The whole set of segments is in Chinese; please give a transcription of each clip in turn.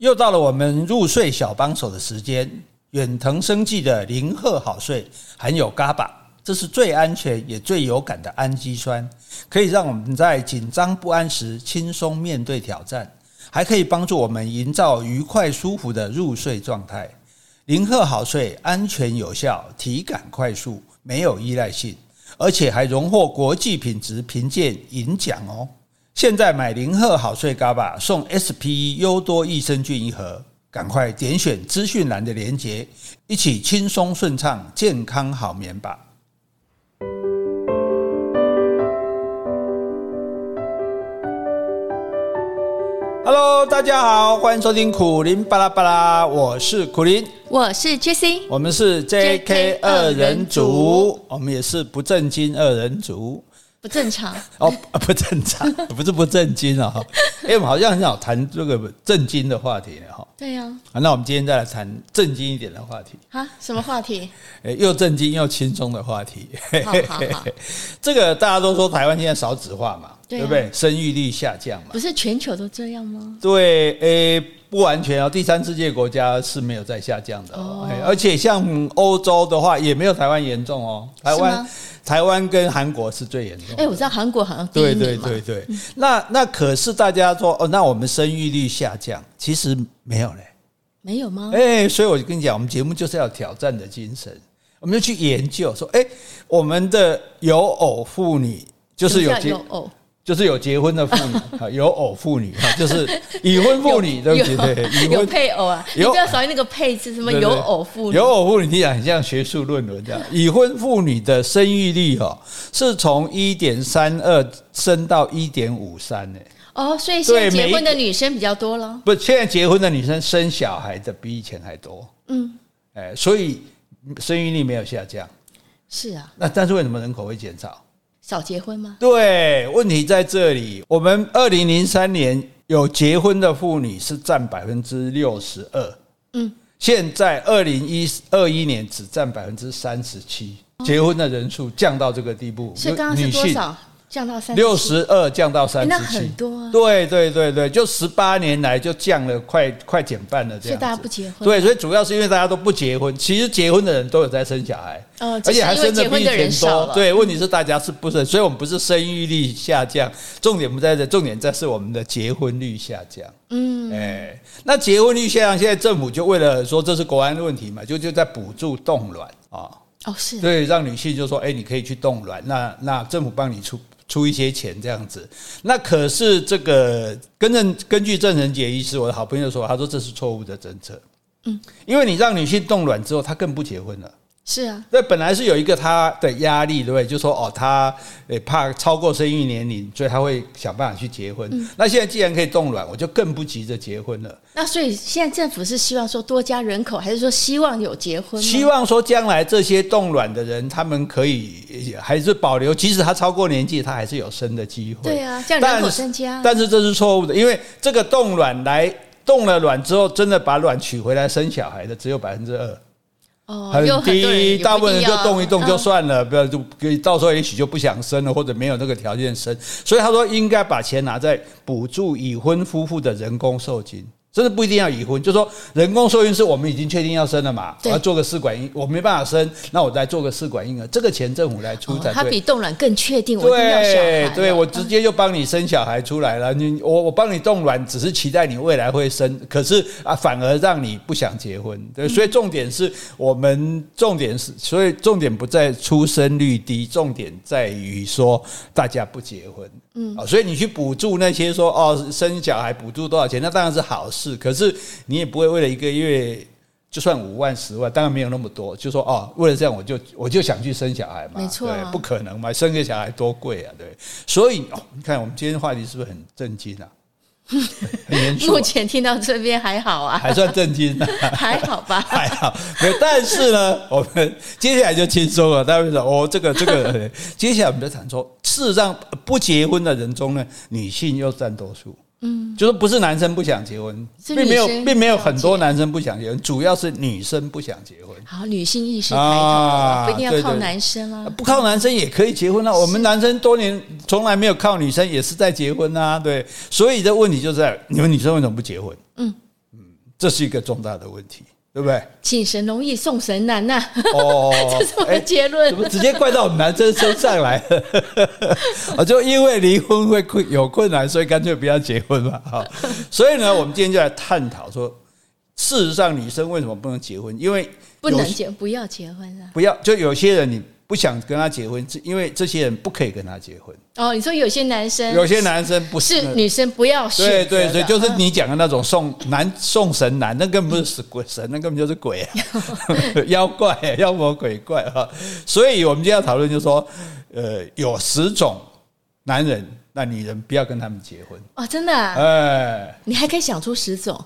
又到了我们入睡小帮手的时间。远藤生技的零赫好睡含有 GABA，这是最安全也最有感的氨基酸，可以让我们在紧张不安时轻松面对挑战，还可以帮助我们营造愉快舒服的入睡状态。零赫好睡安全有效，体感快速，没有依赖性，而且还荣获国际品质评鉴银奖哦。现在买零赫好睡 GABA 送 SPE 优多益生菌一盒，赶快点选资讯栏的链接，一起轻松顺畅健康好眠吧。Hello，大家好，欢迎收听苦林巴拉巴拉，我是苦林，我是 JC，我们是 JK 二人组，我们也是不正经二人组。不正常哦，不正常，不是不正经啊！哎，我们好像很少谈这个正经的话题哈。对呀。那我们今天再来谈正经一点的话题。啊，什么话题？又正经又轻松的话题。好好好。这个大家都说台湾现在少子化嘛，对不对？生育率下降嘛。不是全球都这样吗？对，诶，不完全哦。第三世界国家是没有在下降的哦。而且像欧洲的话，也没有台湾严重哦。台湾。台湾跟韩国是最严重的。哎，我知道韩国好像。对对对对。那那可是大家说哦，那我们生育率下降，其实没有嘞。没有吗？哎，所以我就跟你讲，我们节目就是要挑战的精神，我们就去研究说，哎，我们的有偶妇女就是有有偶。就是有结婚的妇女，有偶妇女哈，就是已婚妇女，对不对？对，已婚有配偶啊，有你不要少那个配置，什么有偶妇女？有偶妇女，听起来很像学术论文这样。已婚妇女的生育率哦，是从一点三二升到一点五三呢。哦，所以现在结婚的女生比较多了。不，现在结婚的女生生小孩的比以前还多。嗯，哎，所以生育率没有下降。是啊。那但是为什么人口会减少？少结婚吗？对，问题在这里。我们二零零三年有结婚的妇女是占百分之六十二，嗯，现在二零一二一年只占百分之三十七，结婚的人数降到这个地步。是刚刚是多少？降到三六十二，降到三十七，那很多啊。对对对对，就十八年来就降了快快减半了，这样。所以大家不结婚。对，所以主要是因为大家都不结婚。其实结婚的人都有在生小孩，而且还生的比以前多。对，问题是大家是不是？所以我们不是生育率下降，重点不在这，重点在是我们的结婚率下降。嗯，哎，那结婚率下降，现在政府就为了说这是国安的问题嘛，就就在补助冻卵啊。哦，是。对，让女性就说，哎，你可以去冻卵，那那政府帮你出。出一些钱这样子，那可是这个根正根据郑仁杰医师，我的好朋友说，他说这是错误的政策，嗯，因为你让女性冻卵之后，她更不结婚了。是啊，那本来是有一个他的压力，对不对？就说哦，他诶怕超过生育年龄，所以他会想办法去结婚。嗯、那现在既然可以冻卵，我就更不急着结婚了。那所以现在政府是希望说多加人口，还是说希望有结婚？希望说将来这些冻卵的人，他们可以还是保留，即使他超过年纪，他还是有生的机会。对啊，这样人口增加。但是这是错误的，因为这个冻卵来冻了卵之后，真的把卵取回来生小孩的只有百分之二。很低，大部分人就动一动就算了，不要就到时候也许就不想生了，或者没有那个条件生，所以他说应该把钱拿在补助已婚夫妇的人工受精。真的不一定要已婚，就是说人工受孕是我们已经确定要生了嘛，我要做个试管婴，我没办法生，那我再做个试管婴儿，这个钱政府来出才对。他比冻卵更确定，我一定要对对，我直接就帮你生小孩出来了。你我我帮你冻卵，只是期待你未来会生，可是啊，反而让你不想结婚。对，所以重点是我们重点是，所以重点不在出生率低，重点在于说大家不结婚。嗯，所以你去补助那些说哦生小孩补助多少钱，那当然是好事。可是你也不会为了一个月就算五万十万，当然没有那么多。就说哦，为了这样我就我就想去生小孩嘛，没错啊，对，不可能嘛，生个小孩多贵啊，对。所以哦，你看我们今天的话题是不是很震惊啊？很严肃。目前听到这边还好啊，还算震惊，还好吧？还好。没有，但是呢，我们接下来就轻松了。大家说哦，这个这个，接下来我们就谈说，事实上不结婚的人中呢，女性又占多数。嗯，就是不是男生不想结婚，并没有，并没有很多男生不想结婚，主要是女生不想结婚。好，女性意识抬头，不一定要靠男生啊，不靠男生也可以结婚啊。我们男生多年从来没有靠女生，也是在结婚啊。对，所以这问题就在你们女生为什么不结婚？嗯嗯，这是一个重大的问题，对不对？请神容易送神难呐、啊！哦，这是我的结论、欸，怎么直接怪到我们男生身上来了？啊，就因为离婚会困有困难，所以干脆不要结婚嘛。哈，所以呢，我们今天就来探讨说，事实上女生为什么不能结婚？因为不能结，不要结婚啊！不要，就有些人你。不想跟他结婚，因为这些人不可以跟他结婚。哦，你说有些男生，有些男生不是，是女生不要选。对对对，就是你讲的那种送男送神男，那根本不是鬼神，那根本就是鬼啊，妖怪、妖魔鬼怪哈。所以我们今天要讨论，就是说，呃，有十种男人，那女人不要跟他们结婚。哦，真的？啊？哎，你还可以想出十种。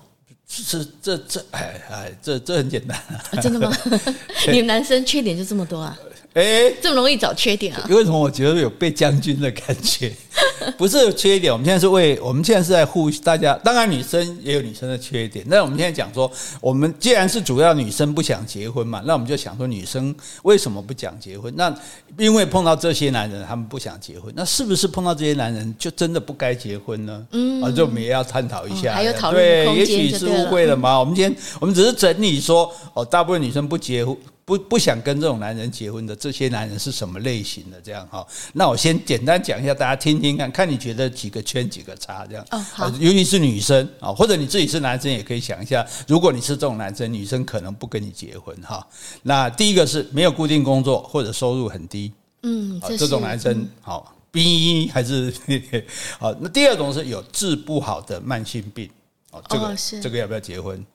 是这这哎哎，这这很简单啊。真的吗？你们男生缺点就这么多啊？哎，欸、这么容易找缺点啊？为什么我觉得有被将军的感觉？不是缺点，我们现在是为我们现在是在呼吁大家。当然，女生也有女生的缺点。那我们现在讲说，我们既然是主要女生不想结婚嘛，那我们就想说，女生为什么不想结婚？那因为碰到这些男人，他们不想结婚。那是不是碰到这些男人就真的不该结婚呢？嗯，啊，就我们也要探讨一下。还有讨论对，也许是误会了嘛。我们今天我们只是整理说，哦，大部分女生不结婚。不不想跟这种男人结婚的这些男人是什么类型的？这样哈，那我先简单讲一下，大家听听看，看你觉得几个圈几个叉这样。哦，好。尤其是女生啊，或者你自己是男生也可以想一下，如果你是这种男生，女生可能不跟你结婚哈。那第一个是没有固定工作或者收入很低，嗯，这，这种男生好，B 还是 好。那第二种是有治不好的慢性病，哦，这个这个要不要结婚？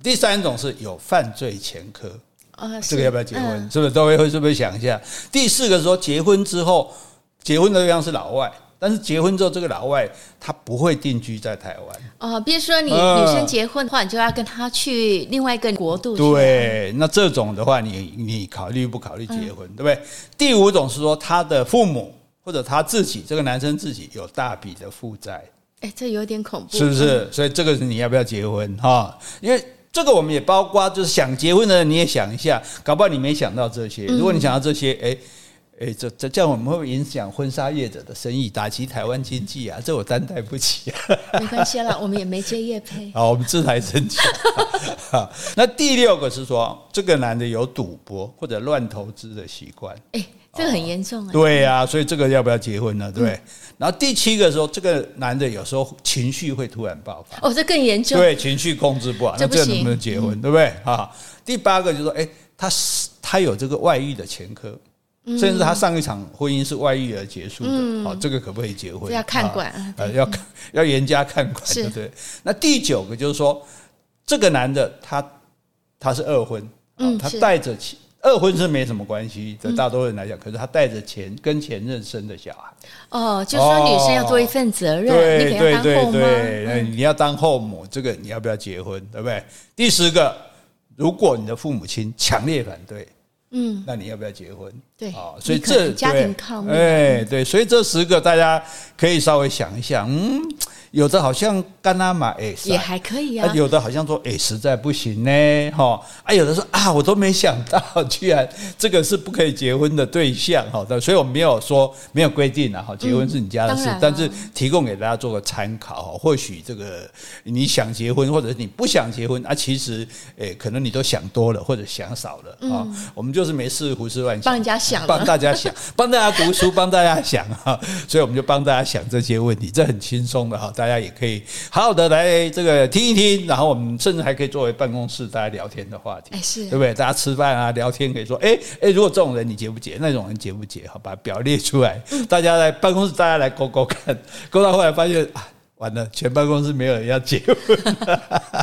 第三种是有犯罪前科。啊，这个要不要结婚？嗯、是不是都会会是不是想一下？第四个说结婚之后，结婚的对象是老外，但是结婚之后这个老外他不会定居在台湾。哦，比如说你女生结婚的话，你就要跟他去另外一个国度。对，那这种的话，你你考虑不考虑结婚？嗯、对不对？第五种是说他的父母或者他自己，这个男生自己有大笔的负债。哎，这有点恐怖，是不是？所以这个是你要不要结婚哈？因为。这个我们也包括，就是想结婚的人，你也想一下，搞不好你没想到这些。如果你想到这些，哎哎，这这这样我们会不会影响婚纱业者的生意，打击台湾经济啊？这我担待不起啊。没关系啦，我们也没接业配。好，我们自来申请。好，那第六个是说，这个男的有赌博或者乱投资的习惯。哎。这个很严重啊！对呀，所以这个要不要结婚呢？对？然后第七个时候，这个男的有时候情绪会突然爆发。哦，这更严重。对，情绪控制不好，那这能不能结婚？对不对？啊，第八个就是说，哎，他是他有这个外遇的前科，甚至他上一场婚姻是外遇而结束的。好，这个可不可以结婚？要看管，呃，要 要严加看管，对不对？那第九个就是说，这个男的他他是二婚，嗯，他带着钱。二婚是没什么关系，在大多数人来讲，可是他带着前跟前任生的小孩。哦，就是说女生要做一份责任，对对对对，你要当后母，这个你要不要结婚，对不对？第十个，如果你的父母亲强烈反对，嗯，那你要不要结婚？对，啊，所以这家庭抗命，哎，对，所以这十个大家可以稍微想一想，嗯。有的好像干阿玛哎，也还可以啊。有的好像说哎，实在不行呢，哈啊。有的说啊，我都没想到，居然这个是不可以结婚的对象，哈。所以我们没有说没有规定啊，哈，结婚是你家的事，但是提供给大家做个参考，或许这个你想结婚，或者你不想结婚啊，其实哎，可能你都想多了，或者想少了啊。我们就是没事胡思乱想，帮人家想，帮大家想，帮大家读书，帮大家想哈。所以我们就帮大家想这些问题，这很轻松的哈。大家也可以好好的来这个听一听，然后我们甚至还可以作为办公室大家聊天的话题，是，对不对？大家吃饭啊聊天可以说，哎哎，如果这种人你结不结？那种人结不结？好，把表列出来，大家来办公室，大家来勾勾看，勾到后来发现啊，完了，全办公室没有人要结婚。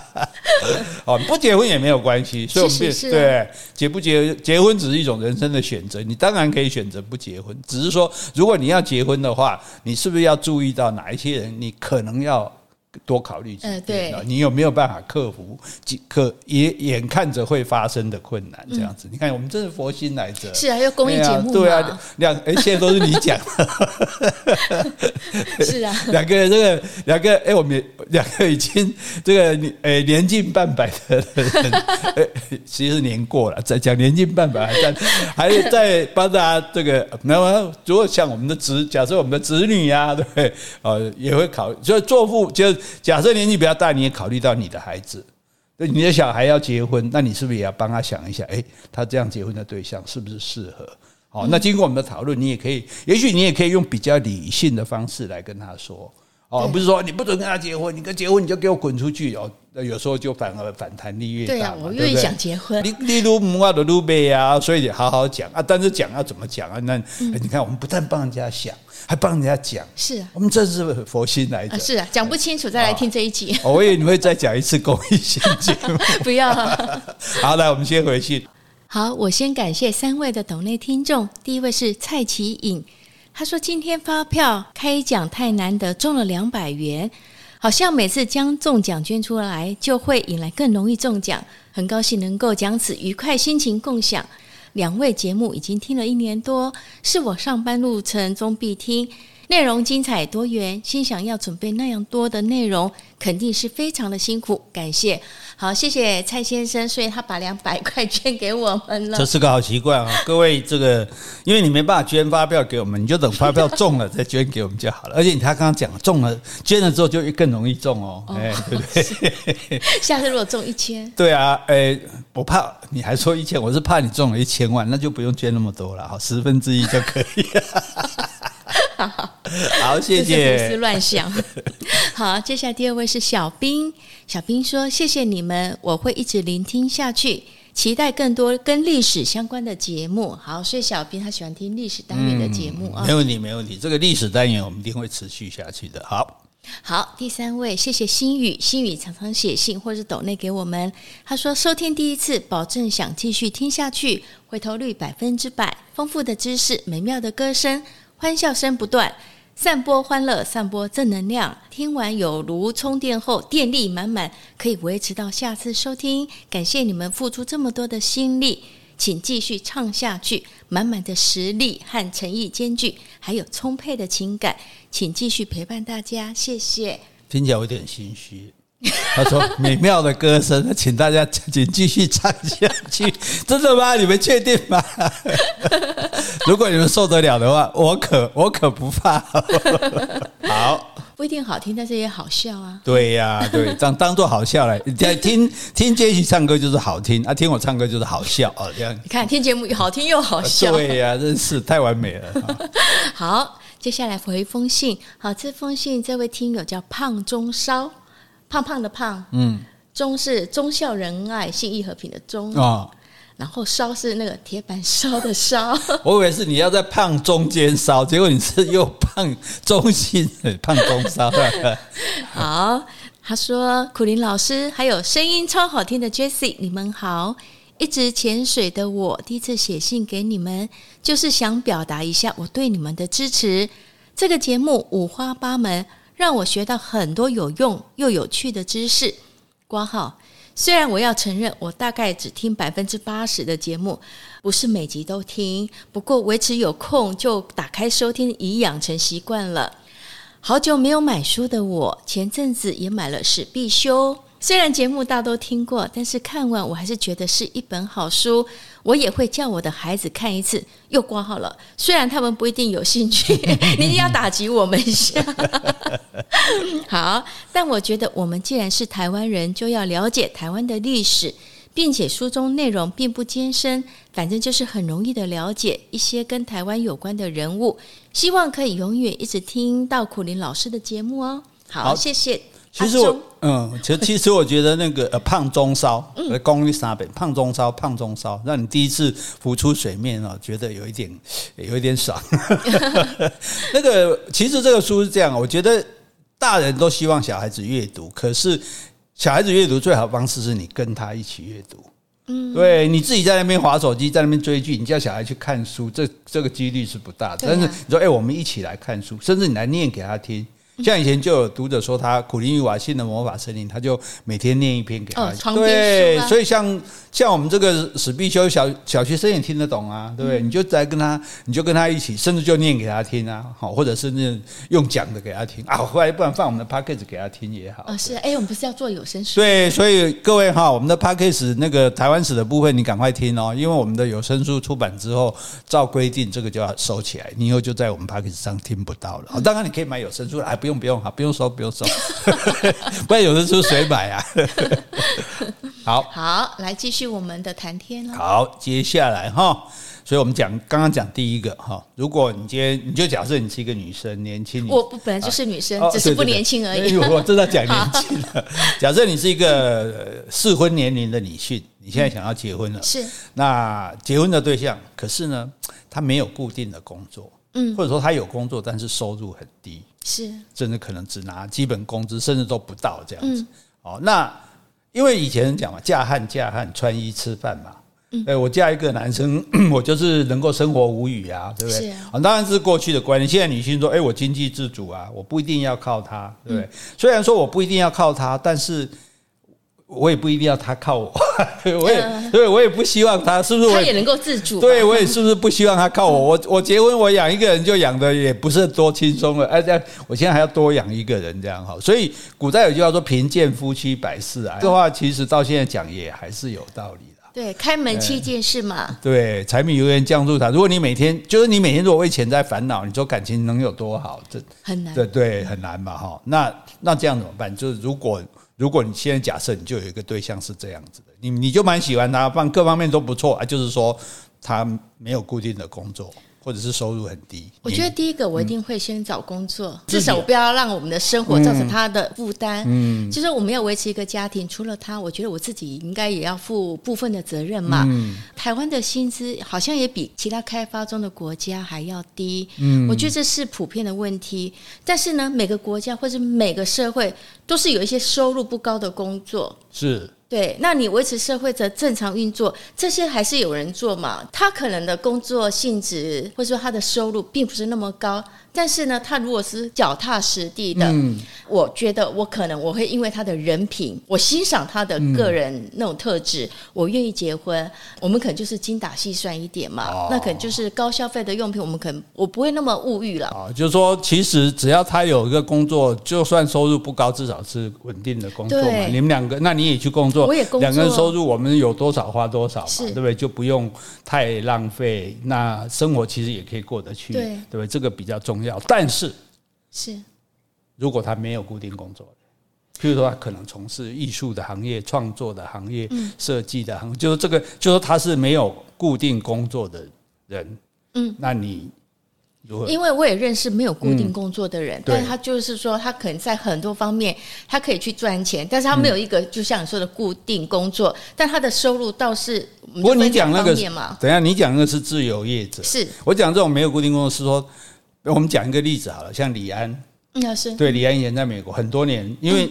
哦，不结婚也没有关系，所以我们对结不结结婚只是一种人生的选择，你当然可以选择不结婚，只是说如果你要结婚的话，你是不是要注意到哪一些人，你可能要。多考虑几点，对，你有没有办法克服？可也眼看着会发生的困难，这样子。你看，我们真是佛心来着。是啊，要公益节目对啊，两哎，现在都是你讲。是啊，两个人这个两个哎，我们两个已经这个年年近半百的人，哎，其实年过了，在讲年近半百，还在 还在帮大家这个。那么，如果像我们的子，假设我们的子女呀，对不对？呃，也会考，就做父就。假设年纪比较大，你也考虑到你的孩子，你的小孩要结婚，那你是不是也要帮他想一下？诶，他这样结婚的对象是不是适合？好，那经过我们的讨论，你也可以，也许你也可以用比较理性的方式来跟他说。哦，不是说你不准跟他结婚，你跟结婚你就给我滚出去哦。有时候就反而反弹力越大。对啊，我越想结婚。你你如母啊的路呗啊，所以你好好讲啊。但是讲要怎么讲啊？那你看，我们不但帮人家想，还帮人家讲。是啊，我们这是佛心来的。是啊，讲不清楚再来听这一集。我以为你会再讲一次公益心经。不要。好，来我们先回去。好，我先感谢三位的抖内听众。第一位是蔡奇颖。他说：“今天发票开奖太难得，中了两百元，好像每次将中奖捐出来，就会引来更容易中奖。很高兴能够将此愉快心情共享。两位节目已经听了一年多，是我上班路程中必听。”内容精彩多元，心想要准备那样多的内容，肯定是非常的辛苦。感谢，好，谢谢蔡先生，所以他把两百块捐给我们了。这是个好习惯啊，各位，这个因为你没办法捐发票给我们，你就等发票中了再捐给我们就好了。而且他刚刚讲中了，捐了之后就更容易中哦，哎、哦，对不对？下次如果中一千，对啊，哎，不怕，你还说一千，我是怕你中了一千万，那就不用捐那么多了，好，十分之一就可以了。好，谢谢。胡思乱想。好，接下来第二位是小兵。小兵说：“谢谢你们，我会一直聆听下去，期待更多跟历史相关的节目。”好，所以小兵他喜欢听历史单元的节目啊。没问题，没问题。这个历史单元我们一定会持续下去的。好，好，第三位，谢谢心宇。心宇常常写信或是抖内给我们。他说：“收听第一次，保证想继续听下去，回头率百分之百，丰富的知识，美妙的歌声。”欢笑声不断，散播欢乐，散播正能量。听完有如充电后电力满满，可以维持到下次收听。感谢你们付出这么多的心力，请继续唱下去。满满的实力和诚意兼具，还有充沛的情感，请继续陪伴大家。谢谢。听起来有点心虚。他说：“美妙的歌声，请大家请继续唱下去。真的吗？你们确定吗？如果你们受得了的话，我可我可不怕。好，不一定好听，但是也好笑啊。对呀、啊，对，当当做好笑来听听杰西唱歌就是好听啊，听我唱歌就是好笑啊。这样你看，听节目又好听又好笑。对呀、啊，真是太完美了。好，接下来回一封信。好，这封信这位听友叫胖中烧。胖胖的胖，嗯，忠是忠孝仁爱、信义和平的忠啊，哦、然后烧是那个铁板烧的烧。我以为是你要在胖中间烧，结果你是又胖中心胖中烧。好，他说苦林老师还有声音超好听的 Jessie，你们好。一直潜水的我，第一次写信给你们，就是想表达一下我对你们的支持。这个节目五花八门。让我学到很多有用又有趣的知识。括号，虽然我要承认，我大概只听百分之八十的节目，不是每集都听。不过维持有空就打开收听，已养成习惯了。好久没有买书的我，前阵子也买了《史必修》。虽然节目大都听过，但是看完我还是觉得是一本好书。我也会叫我的孩子看一次，又挂号了。虽然他们不一定有兴趣，你一定要打击我们一下。好，但我觉得我们既然是台湾人，就要了解台湾的历史，并且书中内容并不艰深，反正就是很容易的了解一些跟台湾有关的人物。希望可以永远一直听到苦林老师的节目哦。好，好谢谢。其实我嗯，其实其实我觉得那个呃胖中烧，功力三本，胖中烧，胖中烧，让你第一次浮出水面啊，觉得有一点有一点爽。那个其实这个书是这样，我觉得大人都希望小孩子阅读，可是小孩子阅读最好的方式是你跟他一起阅读。嗯，对，你自己在那边划手机，在那边追剧，你叫小孩去看书，这这个几率是不大的。但是你说，哎，我们一起来看书，甚至你来念给他听。像以前就有读者说他苦林玉瓦信的魔法森林，他就每天念一篇给他。哦，对，所以像像我们这个史必修小小学生也听得懂啊，对不对？你就在跟他，你就跟他一起，甚至就念给他听啊，好，或者甚至用讲的给他听啊，后来不然放我们的 p a c k a g e 给他听也好。啊，是，哎，我们不是要做有声书？对，所以各位哈，我们的 p a c k a g e 那个台湾史的部分，你赶快听哦，因为我们的有声书出版之后，照规定这个就要收起来，你以后就在我们 p a c k a g e 上听不到了。当然你可以买有声书，哎不用不用哈，不用收不用收，不然有声书谁买啊？好，好，来继续我们的谈天。好，接下来哈，所以我们讲刚刚讲第一个哈，如果你今天你就假设你是一个女生，年轻我本来就是女生，啊、只是不年轻而已。我正在讲 年轻了。假设你是一个适婚年龄的女性，你现在想要结婚了，是那结婚的对象，可是呢，他没有固定的工作，嗯，或者说他有工作，但是收入很低，是甚至可能只拿基本工资，甚至都不到这样子。哦，那。因为以前人讲嘛，嫁汉嫁汉，穿衣吃饭嘛。嗯，哎，我嫁一个男生，我就是能够生活无语啊，对不对？啊，当然是过去的观念。现在女性说，哎，我经济自主啊，我不一定要靠他，对不对？虽然说我不一定要靠他，但是。我也不一定要他靠我，我也对我也不希望他是不是？他也能够自主。对，我也是不是不希望他靠我？我我结婚，我养一个人就养的也不是多轻松了。哎，这样我现在还要多养一个人，这样哈。所以古代有句话说“贫贱夫妻百事哀”，这话其实到现在讲也还是有道理的。对，开门七件事嘛。对，柴米油盐酱醋茶。如果你每天就是你每天如果为钱在烦恼，你说感情能有多好？这很难。对对，很难嘛哈。那那这样怎么办？就是如果。如果你现在假设你就有一个对象是这样子的，你你就蛮喜欢他，方各方面都不错啊，就是说他没有固定的工作。或者是收入很低，我觉得第一个我一定会先找工作，嗯、至少不要让我们的生活造成他的负担。嗯，就是我们要维持一个家庭，除了他，我觉得我自己应该也要负部分的责任嘛。嗯，台湾的薪资好像也比其他开发中的国家还要低。嗯，我觉得这是普遍的问题。但是呢，每个国家或者每个社会都是有一些收入不高的工作。是。对，那你维持社会的正常运作，这些还是有人做嘛？他可能的工作性质或者说他的收入并不是那么高。但是呢，他如果是脚踏实地的，嗯，我觉得我可能我会因为他的人品，我欣赏他的个人那种特质，嗯，我愿意结婚。我们可能就是精打细算一点嘛，哦，那可能就是高消费的用品，我们可能我不会那么物欲了。啊，就是说，其实只要他有一个工作，就算收入不高，至少是稳定的工作嘛。你们两个，那你也去工作，作，两个人收入我们有多少花多少嘛，对不对？就不用太浪费，那生活其实也可以过得去，对，对不对？这个比较重要。但是，是如果他没有固定工作，譬如说他可能从事艺术的行业、创作的行业、设计的行业，就是这个，就是说他是没有固定工作的人，嗯，那你？因为我也认识没有固定工作的人，但他就是说他可能在很多方面他可以去赚钱，但是他没有一个就像你说的固定工作，但他的收入倒是。不过你讲那个，等下你讲那个是自由业者，是。我讲这种没有固定工作是说。我们讲一个例子好了，像李安，那是。对李安以前在美国很多年，因为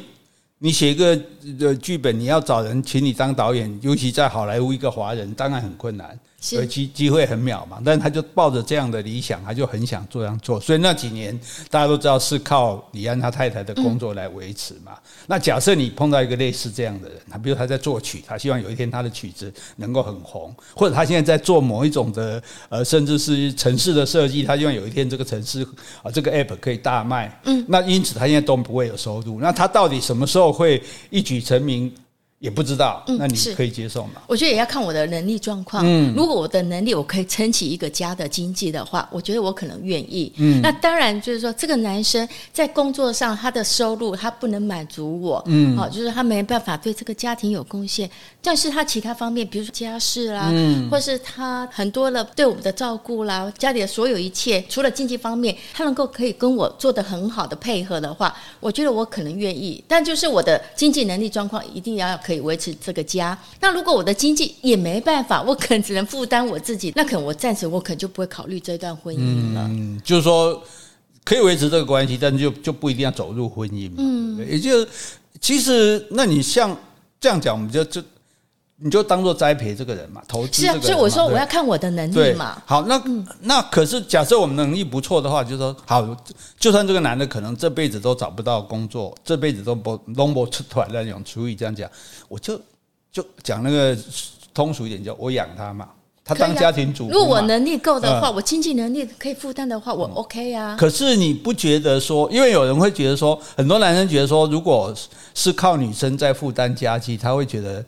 你写一个呃剧本，你要找人请你当导演，尤其在好莱坞一个华人，当然很困难。所以机机会很渺茫，但是他就抱着这样的理想，他就很想这样做。所以那几年大家都知道是靠李安他太太的工作来维持嘛。那假设你碰到一个类似这样的人，他比如他在作曲，他希望有一天他的曲子能够很红，或者他现在在做某一种的呃，甚至是城市的设计，他希望有一天这个城市啊这个 app 可以大卖。嗯，那因此他现在都不会有收入。那他到底什么时候会一举成名？也不知道，那你可以接受吗？我觉得也要看我的能力状况。嗯，如果我的能力我可以撑起一个家的经济的话，我觉得我可能愿意。嗯，那当然就是说，这个男生在工作上他的收入他不能满足我。嗯，好，就是他没办法对这个家庭有贡献，但是他其他方面，比如说家事啦，嗯，或是他很多的对我们的照顾啦，家里的所有一切，除了经济方面，他能够可以跟我做的很好的配合的话，我觉得我可能愿意。但就是我的经济能力状况一定要可以维持这个家。那如果我的经济也没办法，我可能只能负担我自己，那可能我暂时我可能就不会考虑这段婚姻了。嗯，就是说可以维持这个关系，但就就不一定要走入婚姻嘛。嗯，也就其实那你像这样讲，我们就就你就当做栽培这个人嘛，投资。是啊，所以我说我要看我的能力嘛。好，那、嗯、那可是假设我们能力不错的话，就是说好，就算这个男的可能这辈子都找不到工作，这辈子都不弄不出团那种厨艺这样讲，我就就讲那个通俗一点，叫我养他嘛，他当家庭主妇。如果我能力够的话，我经济能力可以负担的话，我 OK 啊。可是你不觉得说，因为有人会觉得说，很多男生觉得说，如果是靠女生在负担家计，他会觉得。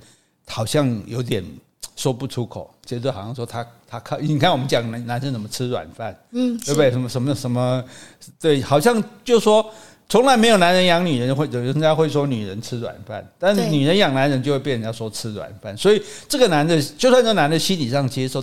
好像有点说不出口，觉得好像说他他靠，你看我们讲男男生怎么吃软饭，嗯，对不对？什么什么什么，对，好像就说从来没有男人养女人会，人家会说女人吃软饭，但是女人养男人就会被人家说吃软饭。所以这个男的，就算这男的心理上接受，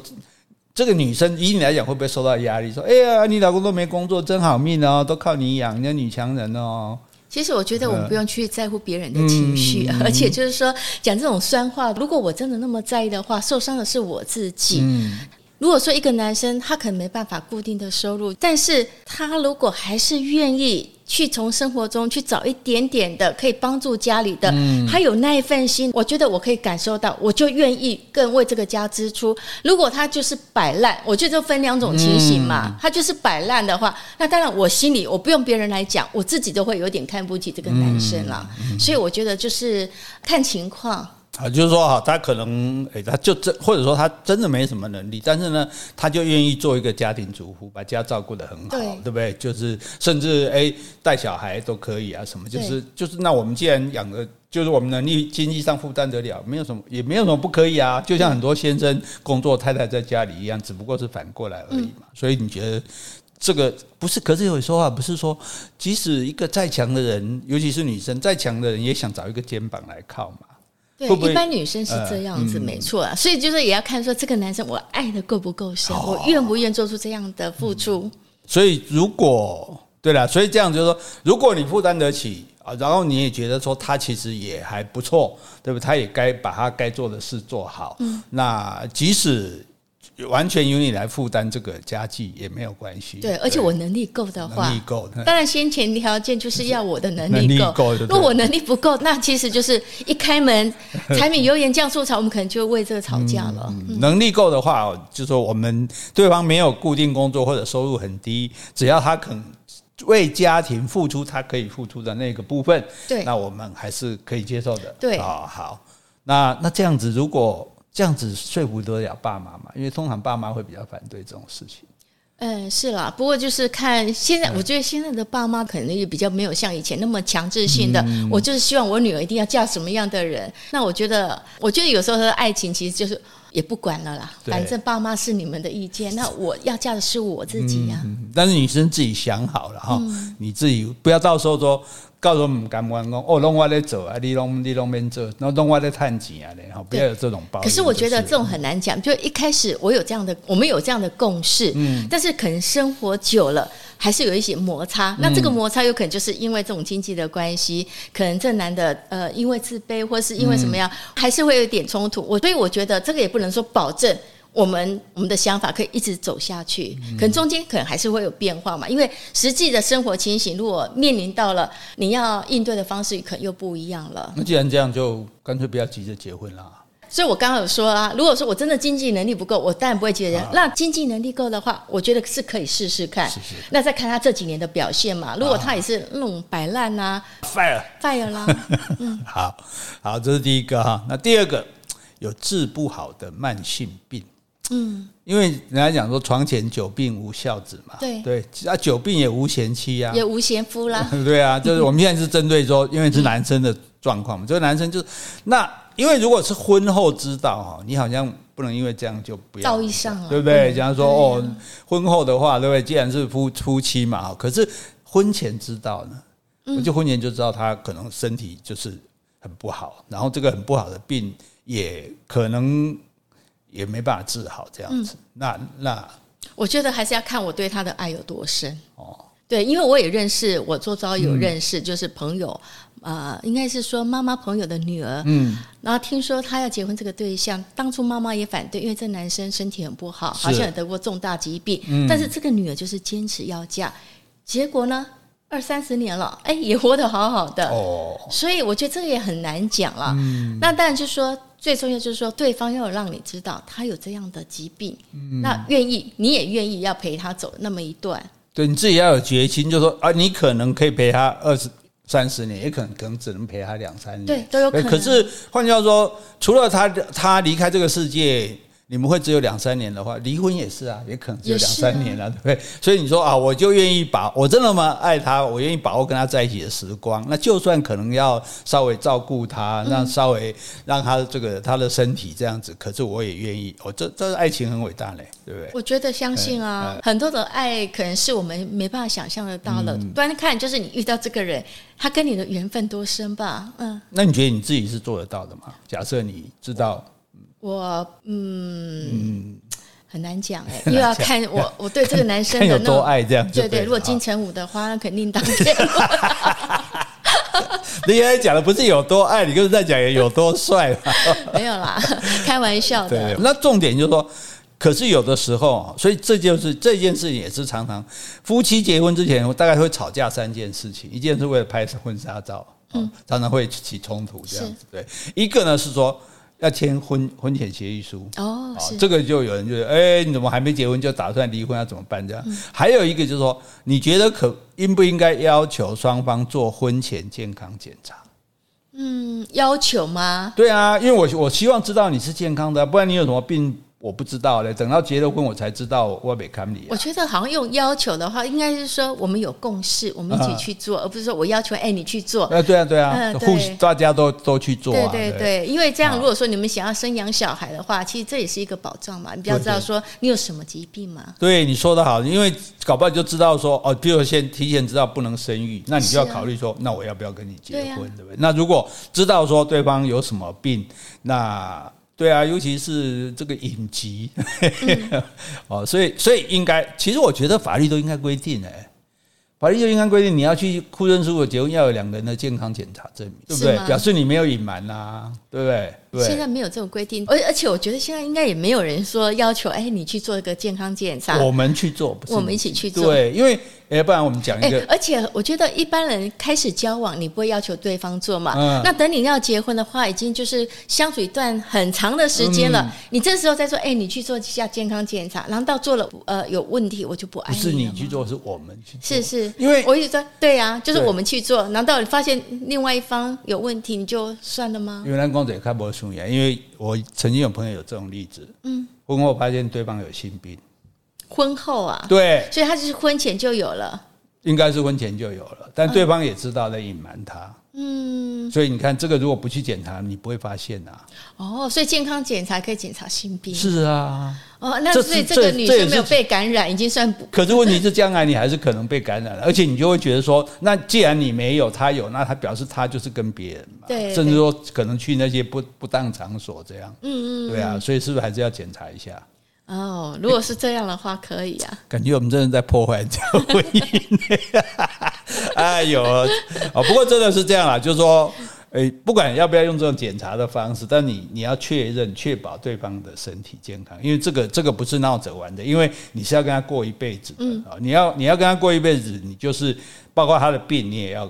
这个女生以你来讲会不会受到压力？说，哎呀，你老公都没工作，真好命哦，都靠你养，人家女强人哦。其实我觉得我们不用去在乎别人的情绪，而且就是说讲这种酸话，如果我真的那么在意的话，受伤的是我自己。如果说一个男生他可能没办法固定的收入，但是他如果还是愿意去从生活中去找一点点的可以帮助家里的，他有那一份心，我觉得我可以感受到，我就愿意更为这个家支出。如果他就是摆烂，我觉得就分两种情形嘛。他就是摆烂的话，那当然我心里我不用别人来讲，我自己都会有点看不起这个男生了。所以我觉得就是看情况。啊，就是说哈，他可能诶，他就真或者说他真的没什么能力，但是呢，他就愿意做一个家庭主妇，把家照顾得很好，对，对不对？就是甚至诶带小孩都可以啊，什么就是就是那我们既然养的，就是我们能力经济上负担得了，没有什么也没有什么不可以啊。就像很多先生工作，太太在家里一样，只不过是反过来而已嘛。所以你觉得这个不是？可是有说话不是说，即使一个再强的人，尤其是女生再强的人，也想找一个肩膀来靠嘛。对，一般女生是这样子，没错啊。所以就是也要看说这个男生我爱的够不够深，我愿不愿做出这样的付出。所以如果对了，所以这样就是说，如果你负担得起啊，然后你也觉得说他其实也还不错，对不对？他也该把他该做的事做好。嗯，那即使。完全由你来负担这个家计也没有关系。对，而且我能力够的话，能力够。当然，先前条件就是要我的能力够。如果我能力不够，那其实就是一开门，柴米油盐酱醋茶，我们可能就为这个吵架了。嗯、能力够的话，就是说我们对方没有固定工作或者收入很低，只要他肯为家庭付出，他可以付出的那个部分，对，那我们还是可以接受的。对，好，好，那那这样子，如果。这样子说服得了爸妈嘛？因为通常爸妈会比较反对这种事情。嗯，是啦。不过就是看现在，我觉得现在的爸妈可能也比较没有像以前那么强制性的。嗯、我就是希望我女儿一定要嫁什么样的人。那我觉得，我觉得有时候的爱情其实就是也不管了啦。反正爸妈是你们的意见，那我要嫁的是我自己呀、啊嗯。但是女生自己想好了哈，嗯、你自己不要到时候说。告诉我们干员工哦，拢我在做啊，你拢你拢免做，然后拢我在赚钱啊，然后不要有这种包。可是我觉得这种很难讲，就一开始我有这样的，我们有这样的共识，嗯，但是可能生活久了还是有一些摩擦。那这个摩擦有可能就是因为这种经济的关系，可能这男的呃因为自卑，或是因为什么样，还是会有点冲突。我所以我觉得这个也不能说保证。我们我们的想法可以一直走下去，可能中间可能还是会有变化嘛，因为实际的生活情形，如果面临到了你要应对的方式，可能又不一样了。那既然这样，就干脆不要急着结婚啦。所以我刚刚有说啊，如果说我真的经济能力不够，我当然不会结婚。那经济能力够的话，我觉得是可以试试看。是是。那再看他这几年的表现嘛，如果他也是那种摆烂啊，fire fire 啦。嗯，好好，这是第一个哈。那第二个，有治不好的慢性病。嗯，因为人家讲说床前久病无孝子嘛，对对，啊久病也无贤妻啊，也无贤夫啦，对啊，就是我们现在是针对说，因为是男生的状况嘛，这个男生就是那，因为如果是婚后知道哈，你好像不能因为这样就不要，道义上了，对不对？假如说哦，婚后的话，对不对？既然是夫夫妻嘛，可是婚前知道呢，我就婚前就知道他可能身体就是很不好，然后这个很不好的病也可能。也没办法治好这样子，嗯、那那我觉得还是要看我对他的爱有多深。哦。对，因为我也认识，我周遭有认识，就是朋友，啊、应该是说妈妈朋友的女儿，嗯，然后听说她要结婚这个对象，当初妈妈也反对，因为这男生身体很不好，好像也得过重大疾病，嗯、但是这个女儿就是坚持要嫁，结果呢，二三十年了，哎，也活得好好的。哦。所以我觉得这个也很难讲了。嗯，那当然就是说。最重要就是说，对方要让你知道他有这样的疾病，嗯、那愿意，你也愿意要陪他走那么一段。对，你自己要有决心，就是说啊，你可能可以陪他二十三十年，也可能可能只能陪他两三年，对，都有可能。可是换句话说，除了他他离开这个世界，你们会只有两三年的话，离婚也是啊，也可能只有两三年了，对不对？所以你说啊，我就愿意把我真的那么爱他，我愿意把握跟他在一起的时光。那就算可能要稍微照顾他，让稍微让他这个他的身体这样子，可是我也愿意。我这这爱情很伟大嘞，对不对？我觉得相信啊，很多的爱可能是我们没办法想象得到的。端看就是你遇到这个人，他跟你的缘分多深吧？嗯。那你觉得你自己是做得到的吗？假设你知道。我嗯，嗯很难讲哎，又要看我 我对这个男生的有多爱这样。对对，如果金城武的话，那肯定当天。你刚才讲的不是有多爱，你就是在讲有多帅 没有啦，开玩笑的。那重点就是说，可是有的时候，所以这就是这件事情也是常常夫妻结婚之前，大概会吵架三件事情，一件是为了拍婚纱照，嗯，常常会起冲突这样子。对，一个呢是说。要签婚婚前协议书哦，这个就有人就哎，你怎么还没结婚就打算离婚？要怎么办？这样，还有一个就是说，你觉得可应不应该要求双方做婚前健康检查？嗯，要求吗？对啊，因为我我希望知道你是健康的，不然你有什么病？我不知道嘞，等到结了婚我才知道我没看你。我觉得好像用要求的话，应该是说我们有共识，我们一起去做，而不是说我要求哎你去做。哎，对啊对啊，互大家都都去做。对对对，因为这样，如果说你们想要生养小孩的话，其实这也是一个保障嘛。你不要知道说你有什么疾病嘛。对，你说的好，因为搞不好就知道说哦，比如先提前知道不能生育，那你就要考虑说，那我要不要跟你结婚，对不对？那如果知道说对方有什么病，那。对啊，尤其是这个隐疾，哦，所以所以应该，其实我觉得法律都应该规定哎。法律就应该规定，你要去户政事务所结婚，要有两个人的健康检查证明，对不对？表示你没有隐瞒呐，对不对？对。现在没有这种规定，而而且我觉得现在应该也没有人说要求，哎，你去做一个健康检查，我们去做，不是我们一起去做，对，因为。哎不然我们讲一个，而且我觉得一般人开始交往，你不会要求对方做嘛。嗯。那等你要结婚的话，已经就是相处一段很长的时间了。嗯。你这时候再说，哎，你去做一下健康检查，然后到做了呃有问题，我就不爱你了。不是你去做，是我们去做。是是，因为我一直说，对呀，就是我们去做。难道你发现另外一方有问题，你就算了吗？因为咱公嘴开不因为我曾经有朋友有这种例子。嗯。婚后发现对方有性病。婚后啊，对，所以他就是婚前就有了，应该是婚前就有了，但对方也知道在隐瞒他，嗯，所以你看这个如果不去检查，你不会发现呐。哦，所以健康检查可以检查性病，是啊，哦，那所以这个女生没有被感染，已经算不。可是问题是将来你还是可能被感染了，而且你就会觉得说，那既然你没有，他有，那他表示他就是跟别人嘛，对，甚至说可能去那些不不当场所这样，嗯嗯，对啊，所以是不是还是要检查一下？哦，如果是这样的话，可以啊。感觉我们真的在破坏这个婚姻。哎呦，哦，不过真的是这样啦，就是说，诶，不管要不要用这种检查的方式，但你你要确认、确保对方的身体健康，因为这个这个不是闹着玩的，因为你是要跟他过一辈子的啊。你要你要跟他过一辈子，你就是包括他的病，你也要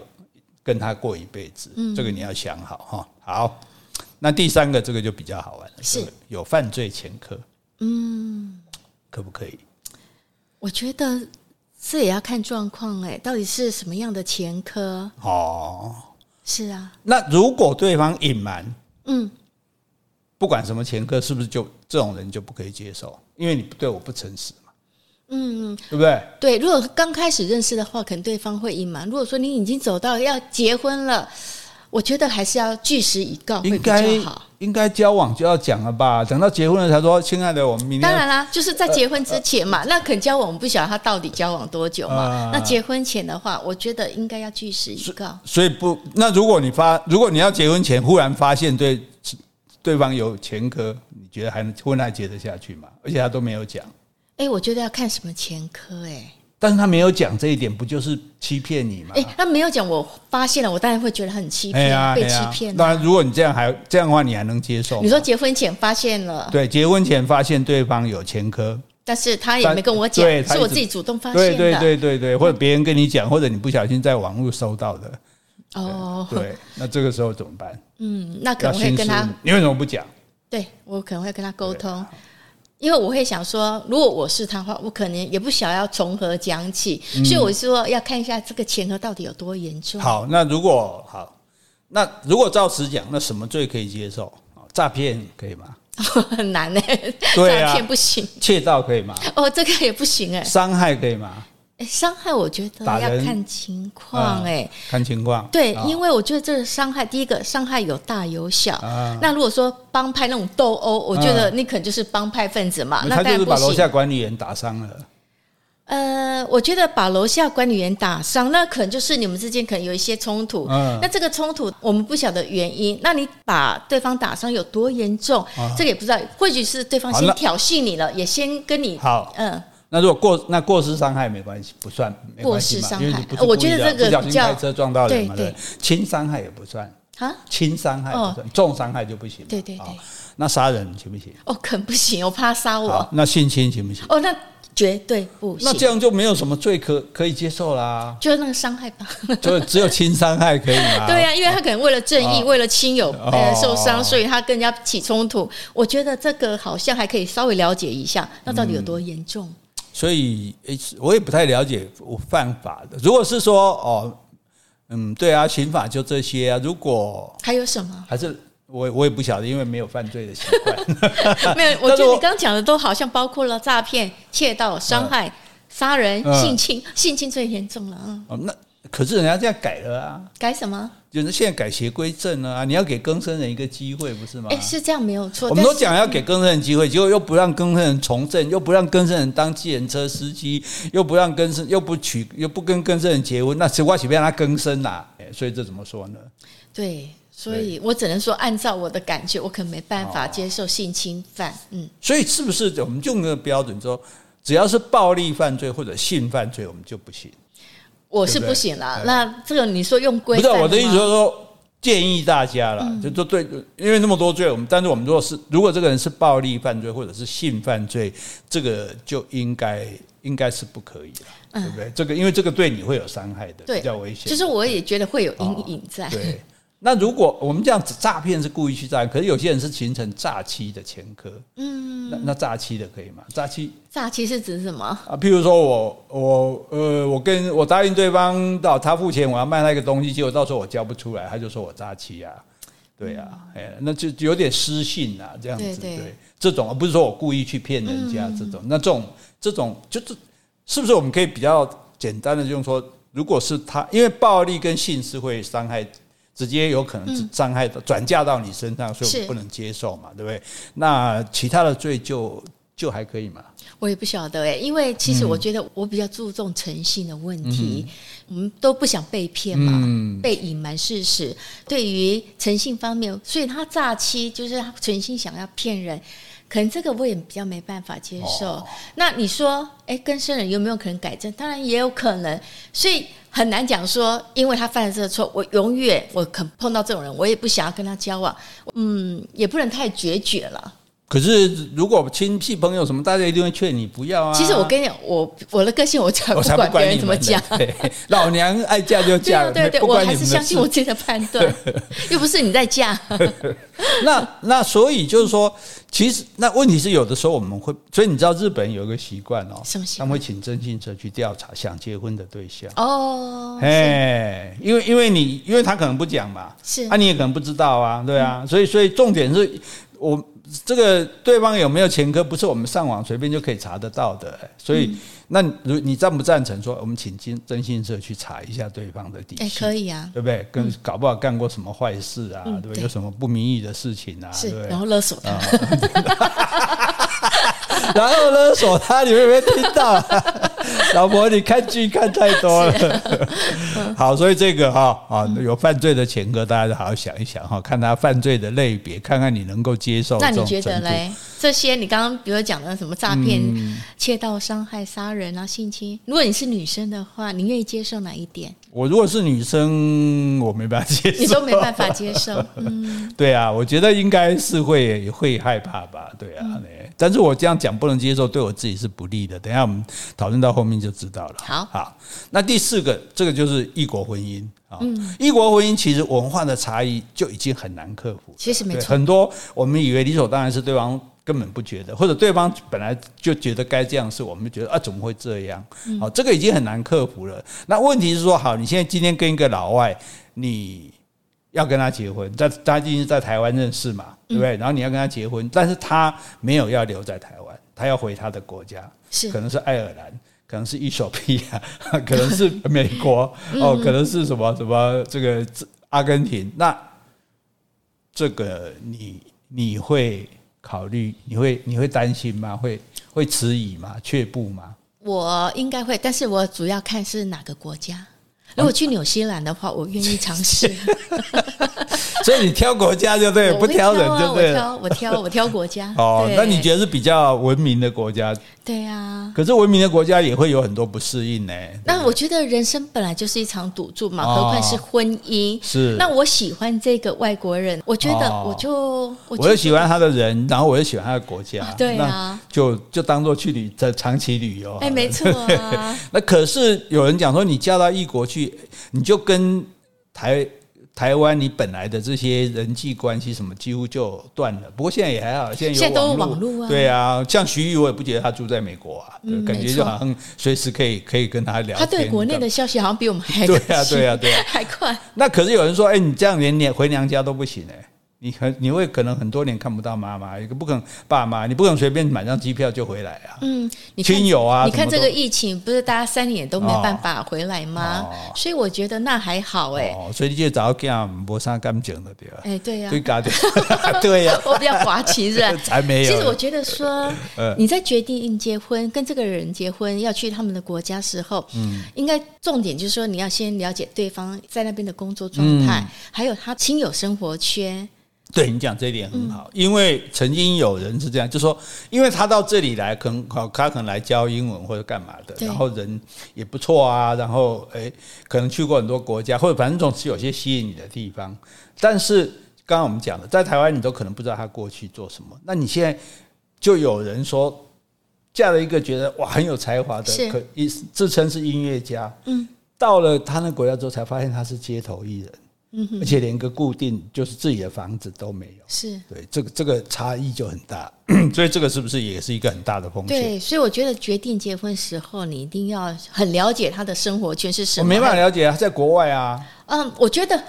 跟他过一辈子。这个你要想好哈。好，那第三个这个就比较好玩了，是有犯罪前科。嗯，可不可以？我觉得这也要看状况哎，到底是什么样的前科？哦，是啊。那如果对方隐瞒，嗯，不管什么前科，是不是就这种人就不可以接受？因为你对我不诚实嘛。嗯，对不对？对，如果刚开始认识的话，可能对方会隐瞒。如果说你已经走到要结婚了。我觉得还是要据实以告会比较好。应该交往就要讲了吧？等到结婚了才说，亲爱的，我们明天。当然啦，就是在结婚之前嘛。那肯交往，我们不晓得他到底交往多久嘛。那结婚前的话，我觉得应该要据实以告。所以不，那如果你发，如果你要结婚前忽然发现对对方有前科，你觉得还能婚还结得下去吗？而且他都没有讲。哎，我觉得要看什么前科哎。但是他没有讲这一点，不就是欺骗你吗？哎，他没有讲，我发现了，我当然会觉得很欺骗，被欺骗。当然，如果你这样还这样的话，你还能接受？你说结婚前发现了，对，结婚前发现对方有前科，但是他也没跟我讲，是我自己主动发现的。对对对对对，或者别人跟你讲，或者你不小心在网络收到的。哦，对，那这个时候怎么办？嗯，那可能会跟他，你为什么不讲？对，我可能会跟他沟通。因为我会想说，如果我是他的话，我可能也不想要从何讲起，嗯、所以我说要看一下这个前科到底有多严重。好，那如果好，那如果照此讲，那什么罪可以接受？诈骗可以吗？很难呢、欸。对啊，诈骗不行。窃盗可以吗？哦，这个也不行哎、欸。伤害可以吗？哎，伤害我觉得要看情况哎、嗯，看情况。对，哦、因为我觉得这个伤害，第一个伤害有大有小。啊、那如果说帮派那种斗殴，我觉得你可能就是帮派分子嘛。嗯、那当然不行。他就是把楼下管理员打伤了。呃，我觉得把楼下管理员打伤，那可能就是你们之间可能有一些冲突。嗯，那这个冲突我们不晓得原因。那你把对方打伤有多严重？啊、这个也不知道。或许是对方先挑衅你了，也先跟你好。嗯，那如果过那过失伤害没关系，不算过失伤害。我觉得这个比较开车撞到人嘛，对，轻伤害也不算啊，轻伤害不算，哦、重伤害就不行。对对对。那杀人行不行？哦，可能不行，我怕他杀我。那性侵行不行？哦，那。绝对不行，那这样就没有什么罪可可以接受啦。就是那个伤害吧，就只有轻伤害可以吗？对呀、啊，因为他可能为了正义，哦、为了亲友呃受伤，所以他跟人家起冲突。我觉得这个好像还可以稍微了解一下，那到底有多严重？嗯、所以我也不太了解我犯法的。如果是说哦，嗯，对啊，刑法就这些啊。如果还有什么？还是？我我也不晓得，因为没有犯罪的习惯。没有，我觉得你刚刚讲的都好像包括了诈骗、窃盗、伤害、杀人、性侵，性侵最严重了啊。哦，那可是人家这样改了啊？改什么？就是现在改邪归正了啊！你要给更生人一个机会，不是吗？哎，是这样没有错。我们都讲要给更生人机会，结果又不让更生人从政，又不让更生人当计程车司机，又不让更生，又不娶，又不跟更生人结婚，那实话岂不让他更生呐？所以这怎么说呢？对。所以我只能说，按照我的感觉，我可能没办法接受性侵犯。嗯，所以是不是我们用那个标准说，只要是暴力犯罪或者性犯罪，我们就不行？我是不行了。那这个你说用规？不是我的意思，就是说建议大家了，就说对，因为那么多罪，我们但是我们如果是如果这个人是暴力犯罪或者是性犯罪，这个就应该应该是不可以了，对不对？这个因为这个对你会有伤害的，比较危险。其实我也觉得会有阴影在。对。那如果我们这样子诈骗是故意去诈骗，可是有些人是形成诈欺的前科，嗯，那那诈欺的可以吗？诈欺诈欺是指什么？啊？譬如说我我呃我跟我答应对方到他付钱，我要卖那个东西，结果到时候我交不出来，他就说我诈欺啊，对啊，哎，那就有点失信啊，这样子对，这种而不是说我故意去骗人家这种，那这种这种就是是不是我们可以比较简单的用说，如果是他，因为暴力跟性是会伤害。直接有可能伤害到转嫁到你身上，所以我们不能接受嘛，对不对？那其他的罪就就还可以嘛？我也不晓得哎，因为其实我觉得我比较注重诚信的问题，我们都不想被骗嘛，被隐瞒事实。对于诚信方面，所以他诈欺就是他存心想要骗人。可能这个我也比较没办法接受。哦、那你说，哎，跟生人有没有可能改正？当然也有可能，所以很难讲说，因为他犯了这个错，我永远我可碰到这种人，我也不想要跟他交往。嗯，也不能太决绝了。可是，如果亲戚朋友什么，大家一定会劝你不要啊。其实我跟你讲，我我的个性，我才不管别人怎么讲。老娘爱嫁就嫁，对对对，我还是相信我自己的判断，又不是你在嫁。那那所以就是说，其实那问题是有的时候我们会，所以你知道日本有一个习惯哦，什么习惯？他们会请征信社去调查想结婚的对象哦。哎，因为因为你因为他可能不讲嘛，是啊，你也可能不知道啊，对啊，所以所以重点是我。这个对方有没有前科，不是我们上网随便就可以查得到的。所以，那如你赞不赞成说，我们请经征信社去查一下对方的底细？可以啊，对不对？跟搞不好干过什么坏事啊？对不对？有什么不明意的事情啊？对，然后勒索他，然后勒索他，你们有没有听到？老婆，你看剧看太多了。好，所以这个哈啊，有犯罪的前科，大家就好好想一想哈，看他犯罪的类别，看看你能够接受。那你觉得嘞？这些你刚刚比如讲的什么诈骗、窃盗、伤害、杀人啊、性侵，如果你是女生的话，你愿意接受哪一点？我如果是女生，我没办法接受。你都没办法接受，嗯，对啊，我觉得应该是会会害怕吧，对啊，嗯、但是我这样讲不能接受，对我自己是不利的。等一下我们讨论到后面就知道了。好，好，那第四个，这个就是异国婚姻啊，嗯，异国婚姻其实文化的差异就已经很难克服。其实没错，很多我们以为理所当然是对方。根本不觉得，或者对方本来就觉得该这样，是我们觉得啊，怎么会这样？好，这个已经很难克服了。那问题是说，好，你现在今天跟一个老外，你要跟他结婚，在他毕竟是在台湾认识嘛，对不对？然后你要跟他结婚，但是他没有要留在台湾，他要回他的国家，是可能是爱尔兰，可能是伊索比亚，可能是美国，哦，可能是什么什么这个阿根廷。那这个你你会考虑？你会你会担心吗？会会迟疑吗？却步吗？我应该会，但是我主要看是哪个国家。如果去纽西兰的话，我愿意尝试。所以你挑国家就对，不挑人就对。我挑，我挑，我挑国家。哦，那你觉得是比较文明的国家？对呀。可是文明的国家也会有很多不适应呢。那我觉得人生本来就是一场赌注嘛，何况是婚姻。是。那我喜欢这个外国人，我觉得我就我就喜欢他的人，然后我又喜欢他的国家。对啊。就就当做去旅在长期旅游。哎，没错啊。那可是有人讲说，你嫁到异国去。你就跟台台湾你本来的这些人际关系什么几乎就断了。不过现在也还好，现在有网络啊。对啊，像徐玉，我也不觉得他住在美国啊，嗯、感觉就好像随时可以可以跟他聊天。他对国内的消息好像比我们还对啊对啊对啊 还快。那可是有人说，哎，你这样连连回娘家都不行哎。你很你会可能很多年看不到妈妈，一个不可能爸妈，你不可能随便买张机票就回来啊。嗯，亲友啊，你看这个疫情，不是大家三年都没办法回来吗？所以我觉得那还好哎、欸哦。所以你就找个这没啥感情的对吧？哎，对呀、啊，对呀、啊，我比较滑稽是吧？才没有。其实我觉得说，你在决定结婚跟这个人结婚要去他们的国家时候，嗯，应该重点就是说你要先了解对方在那边的工作状态，嗯、还有他亲友生活圈。对你讲这一点很好，因为曾经有人是这样，就说，因为他到这里来，可能他可能来教英文或者干嘛的，然后人也不错啊，然后诶，可能去过很多国家，或者反正总是有些吸引你的地方。但是刚刚我们讲的，在台湾你都可能不知道他过去做什么。那你现在就有人说，嫁了一个觉得哇很有才华的，可以自称是音乐家，嗯，到了他那国家之后，才发现他是街头艺人。而且连个固定就是自己的房子都没有，是。对这个这个差异就很大，所以这个是不是也是一个很大的风险？对，所以我觉得决定结婚时候，你一定要很了解他的生活圈是什么。我没办法了解啊，在国外啊。嗯，我觉得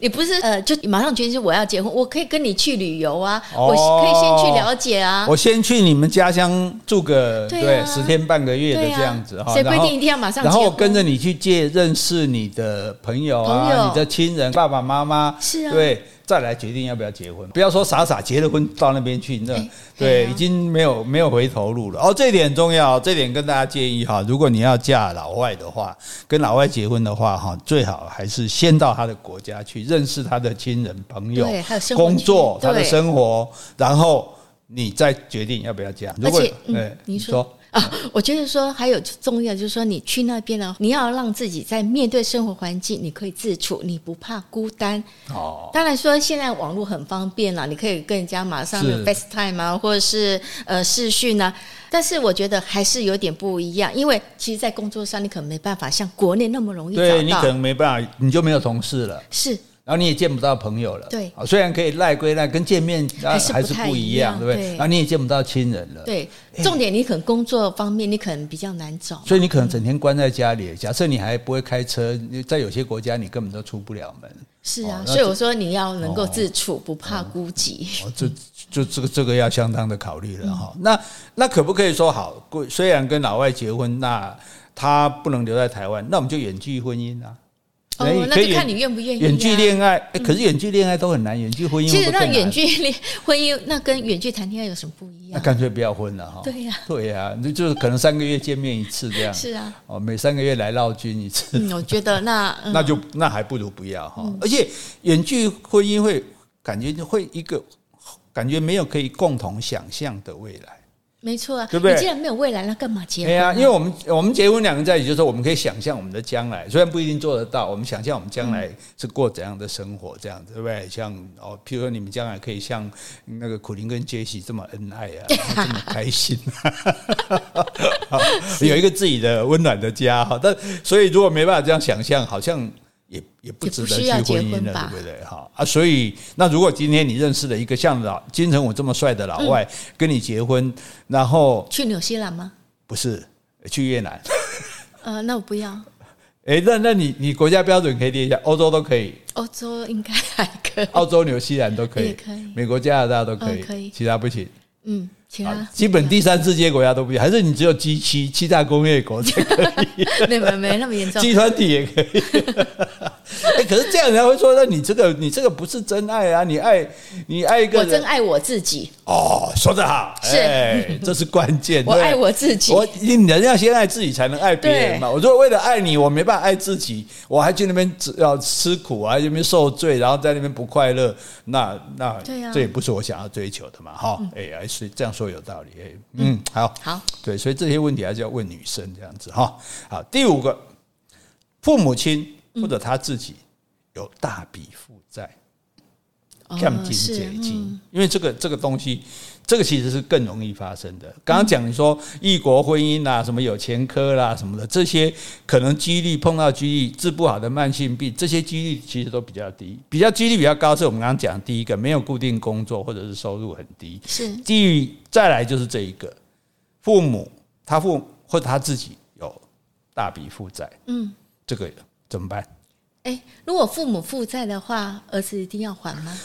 你不是呃，就马上决定我要结婚，我可以跟你去旅游啊，我可以先去了解啊。我先去你们家乡住个对十天半个月的这样子哈，谁规定一定要马上？然后跟着你去借认识你的朋友啊，你的亲人，爸爸妈妈是啊，对。再来决定要不要结婚，不要说傻傻结了婚到那边去，那对已经没有没有回头路了。哦，这一点很重要，这一点跟大家建议哈，如果你要嫁老外的话，跟老外结婚的话哈，最好还是先到他的国家去认识他的亲人朋友，工作他的生活，然后你再决定要不要嫁。如果对你说。啊，我觉得说还有重要就是说，你去那边呢，你要让自己在面对生活环境，你可以自处，你不怕孤单。哦，当然说现在网络很方便了，你可以跟人家马上 FaceTime 啊，或者是呃视讯啊。但是我觉得还是有点不一样，因为其实，在工作上你可能没办法像国内那么容易找到。对，你可能没办法，你就没有同事了。是。然后你也见不到朋友了，对，虽然可以赖归赖，跟见面还是不一样，对不对？然后你也见不到亲人了，对。重点你可能工作方面你可能比较难找，所以你可能整天关在家里。假设你还不会开车，在有些国家你根本都出不了门。是啊，所以我说你要能够自处，不怕孤寂。哦，这就这个这个要相当的考虑了哈。那那可不可以说好？虽然跟老外结婚，那他不能留在台湾，那我们就远距婚姻啊。哦，那就看你愿不愿意。远距恋爱，可是远距恋爱都很难，远距婚姻。其实那远距恋婚姻，那跟远距谈恋爱有什么不一样？那干脆不要婚了哈。对呀，对呀，那就是可能三个月见面一次这样。是啊，哦，每三个月来绕军一次。嗯，我觉得那那就那还不如不要哈。而且远距婚姻会感觉会一个感觉没有可以共同想象的未来。没错啊，对不对？你既然没有未来，那干嘛结婚？对啊，因为我们我们结婚两个人在一起，就是说我们可以想象我们的将来，虽然不一定做得到，我们想象我们将来是过怎样的生活，这样子，对不对？像哦，譬如说你们将来可以像那个苦林跟杰西这么恩爱啊，这么开心，有一个自己的温暖的家哈。但所以如果没办法这样想象，好像。也也不值得去婚姻了，对不对？哈啊，所以那如果今天你认识了一个像老金城武这么帅的老外，跟你结婚，然后去纽西兰吗？不是，去越南。呃，那我不要。哎，那那你你国家标准可以列一下，欧洲都可以。欧洲应该还可以，澳洲、纽西兰都可以，也可以，美国、加拿大都可以，可以，其他不行。嗯，基本第三世界国家都不行，还是你只有 G 七七大工业国才 可以？没没没那么严重，集团体也可以。哎，可是这样人家会说，那你这个你这个不是真爱啊！你爱你爱一个人，我真爱我自己。哦，说得好，是，哎，这是关键。我爱我自己，我你人要先爱自己，才能爱别人嘛。我如果为了爱你，我没办法爱自己，我还去那边要吃苦啊，去那边受罪，然后在那边不快乐，那那对呀，这也不是我想要追求的嘛。哈，哎，还是这样说有道理。哎，嗯，好，好，对，所以这些问题还是要问女生这样子哈。好，第五个，父母亲或者他自己。有大笔负债，欠紧债金，因为这个这个东西，这个其实是更容易发生的。刚刚讲你说异国婚姻啦，什么有前科啦，什么的，这些可能几率碰到几率治不好的慢性病，这些几率其实都比较低。比较几率比较高是我们刚刚讲第一个，没有固定工作或者是收入很低。是，基于再来就是这一个，父母他父母或者他自己有大笔负债，嗯，这个怎么办？哎，如果父母负债的话，儿子一定要还吗？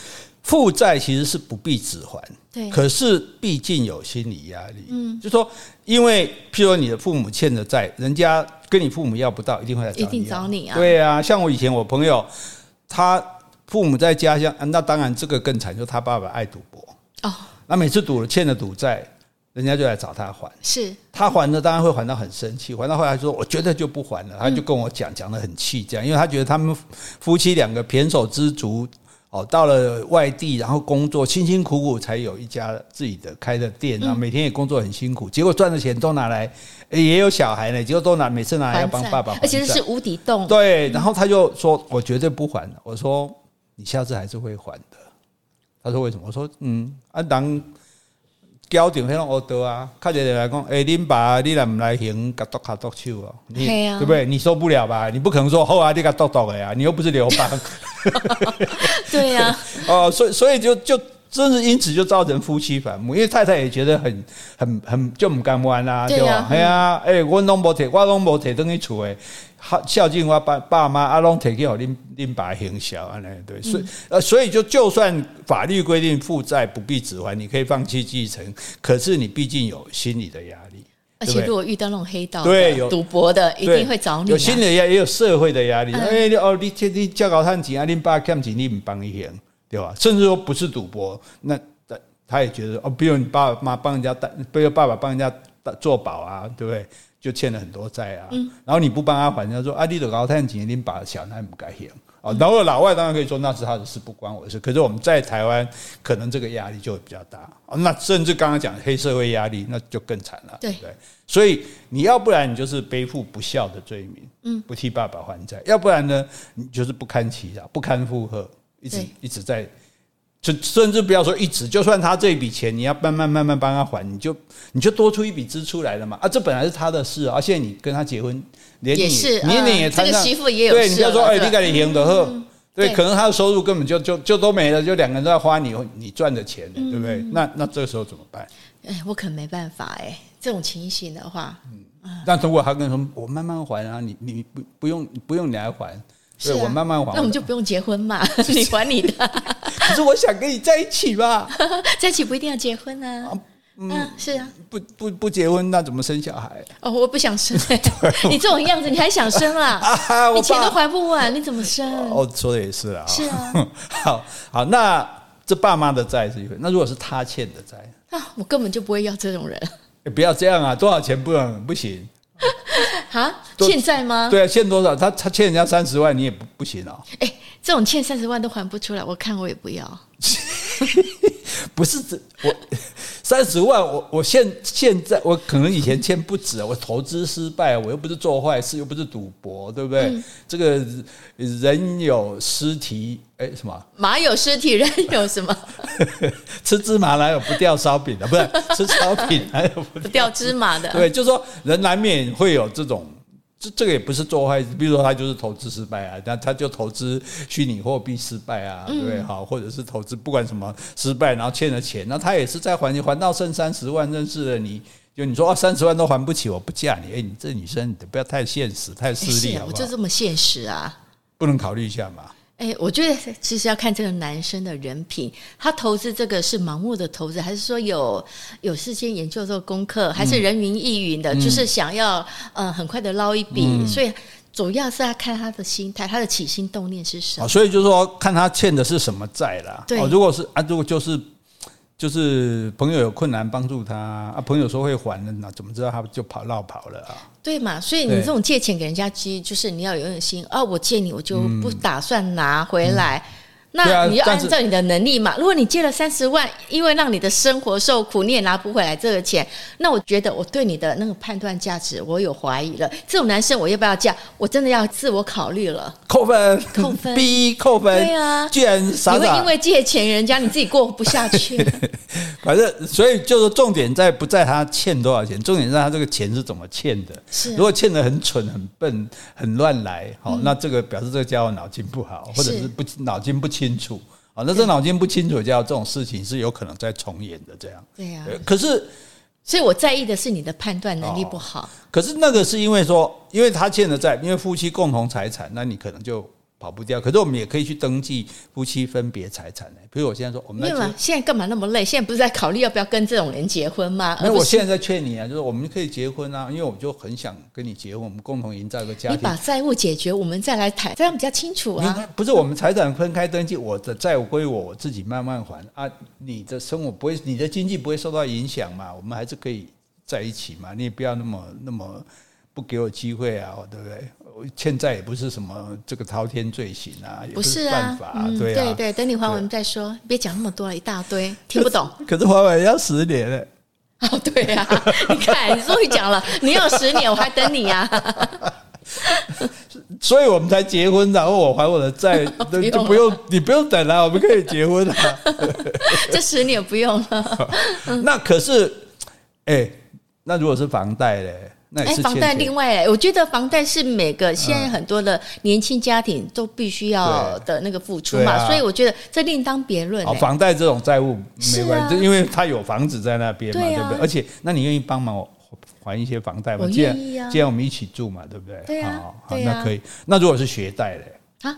负债其实是不必只还，对。可是毕竟有心理压力，嗯，就说因为譬如你的父母欠的债，人家跟你父母要不到，一定会来找你，一定找你啊。对啊，像我以前我朋友，他父母在家乡，那当然这个更惨，就是他爸爸爱赌博。哦，那每次赌了欠的赌债。人家就来找他还，是。他还了，当然会还到很生气，还到后来说我绝对就不还了，他就跟我讲，讲得很气，这样，因为他觉得他们夫妻两个胼手胝足，哦，到了外地，然后工作辛辛苦苦才有一家自己的开的店，然后每天也工作很辛苦，结果赚的钱都拿来，也有小孩呢，结果都拿，每次拿来要帮爸爸还债，而且是无底洞。对，然后他就说我绝对不还，我说你下次还是会还的，他说为什么？我说嗯，啊当。交定迄种恶多啊，看起来讲，哎，恁爸你来毋来行，甲剁卡剁手哦，你对不对？你受不了吧？你不可能说，好啊，你甲剁剁的呀，你又不是刘邦。对呀，哦，所以所以就就真是因此就造成夫妻反目，因为太太也觉得很很很就不甘愿啊，对吧？哎呀，哎，我拢无摕，我拢无摕，等于厝诶。孝敬我爸爸妈，阿龙提给我拎拎把行销啊，对，所以呃，所以就就算法律规定负债不必只还，你可以放弃继承，可是你毕竟有心理的压力，而且如果遇到那种黑道对有赌博的，一定会找你，有心理的压力，也有社会的压力。哎，哦，你这你叫高探钱啊，你爸欠钱你唔帮一行，对吧？甚至说不是赌博，那他他也觉得哦，比如你爸爸妈帮人家担，比如爸爸帮人家做保啊，对不对？就欠了很多债啊，然后你不帮他还，他说啊，你的高太钱，你把小孩不该还啊。然后老外当然可以说那是他的事，不关我的事。可是我们在台湾，可能这个压力就会比较大啊。那甚至刚刚讲黑社会压力，那就更惨了。对不对，所以你要不然你就是背负不孝的罪名，嗯，不替爸爸还债；要不然呢，你就是不堪其扰，不堪负荷，一直一直在。就甚至不要说一直，就算他这笔钱你要慢慢慢慢帮他还，你就你就多出一笔支出来了嘛啊，这本来是他的事，而且你跟他结婚，连你年龄也谈上，这个媳妇也有对，你不要说哎，你赶紧赢的呵，对，可能他的收入根本就就就都没了，就两个人都在花你你赚的钱，对不对？那那这个时候怎么办？哎，我可没办法哎，这种情形的话，嗯，但如果他跟你说我慢慢还啊，你你不不用不用你来还。对，我慢慢还。那我们就不用结婚嘛，你还你的。可是我想跟你在一起吧，在一起不一定要结婚啊。嗯，是啊。不不不结婚，那怎么生小孩？哦，我不想生。你这种样子，你还想生啊？你钱都还不完，你怎么生？哦，说的也是啊。是啊。好好，那这爸妈的债是一回，那如果是他欠的债啊，我根本就不会要这种人。不要这样啊！多少钱不能不行？啊，欠债吗？对啊，欠多少？他他欠人家三十万，你也不不行啊、哦。哎、欸，这种欠三十万都还不出来，我看我也不要。不是这我三十万，我我现现在我可能以前欠不止，我投资失败，我又不是做坏事，又不是赌博，对不对？嗯、这个人有失蹄，哎，什么？马有失蹄，人有什么？吃芝麻哪有不掉烧饼的？不是吃烧饼哪有不掉，不掉芝麻的？对，就是说人难免会有这种。这这个也不是做坏事，比如说他就是投资失败啊，那他就投资虚拟货币失败啊，对不对？好，或者是投资不管什么失败，然后欠了钱，那他也是在还，还到剩三十万，认识了你，就你说啊，三十万都还不起，我不嫁你。哎，你这女生你不要太现实，太势利好不好？我就这么现实啊，不能考虑一下嘛？哎，我觉得其实要看这个男生的人品，他投资这个是盲目的投资，还是说有有事先研究做功课，还是人云亦云的，嗯、就是想要呃很快的捞一笔，嗯、所以主要是要看他的心态，他的起心动念是什么。所以就是说，看他欠的是什么债啦。对，如果是啊，如果就是就是朋友有困难帮助他啊，朋友说会还的，那怎么知道他就跑绕跑了啊？对嘛，所以你这种借钱给人家，其实就是你要有用心啊、哦！我借你，我就不打算拿回来。那你要按照你的能力嘛。如果你借了三十万，因为让你的生活受苦，你也拿不回来这个钱，那我觉得我对你的那个判断价值，我有怀疑了。这种男生我要不要嫁？我真的要自我考虑了。扣分，扣分，B 扣分。对啊，居然傻傻你会因为借钱人家，你自己过不下去。反正，所以就是重点在不在他欠多少钱，重点在他这个钱是怎么欠的。是，如果欠的很蠢、很笨、很乱来，好，那这个表示这个家伙脑筋不好，或者是不脑筋不清楚。啊，那这脑筋不清楚，就要这种事情是有可能再重演的。这样，对呀。可是，所以我在意的是你的判断能力不好。可是那个是因为说，因为他欠的债，因为夫妻共同财产，那你可能就。跑不掉，可是我们也可以去登记夫妻分别财产的。比如我现在说，我们没有啊，现在干嘛那么累？现在不是在考虑要不要跟这种人结婚吗？那我现在在劝你啊，就是我们可以结婚啊，因为我就很想跟你结婚，我们共同营造一个家庭。你把债务解决，我们再来谈，这样比较清楚啊。不是我们财产分开登记，我的债务归我，我自己慢慢还啊。你的生活不会，你的经济不会受到影响嘛？我们还是可以在一起嘛？你也不要那么那么不给我机会啊，对不对？欠债也不是什么这个滔天罪行啊，也不是办法，啊，对啊，对对，等你还完再说，别讲那么多了，一大堆听不懂。可是还完要十年了。哦，对呀，你看，你终于讲了，你要十年，我还等你呀。所以我们才结婚，然后我还我的债，就不用你不用等了，我们可以结婚了。这十年不用了。那可是，哎，那如果是房贷嘞？哎，房贷另外，我觉得房贷是每个现在很多的年轻家庭都必须要的那个付出嘛，所以我觉得这另当别论。哦，房贷这种债务没关系，因为他有房子在那边嘛，对不对？而且，那你愿意帮忙还一些房贷吗？既然既然我们一起住嘛，对不对？对啊，好，那可以。那如果是学贷嘞？啊，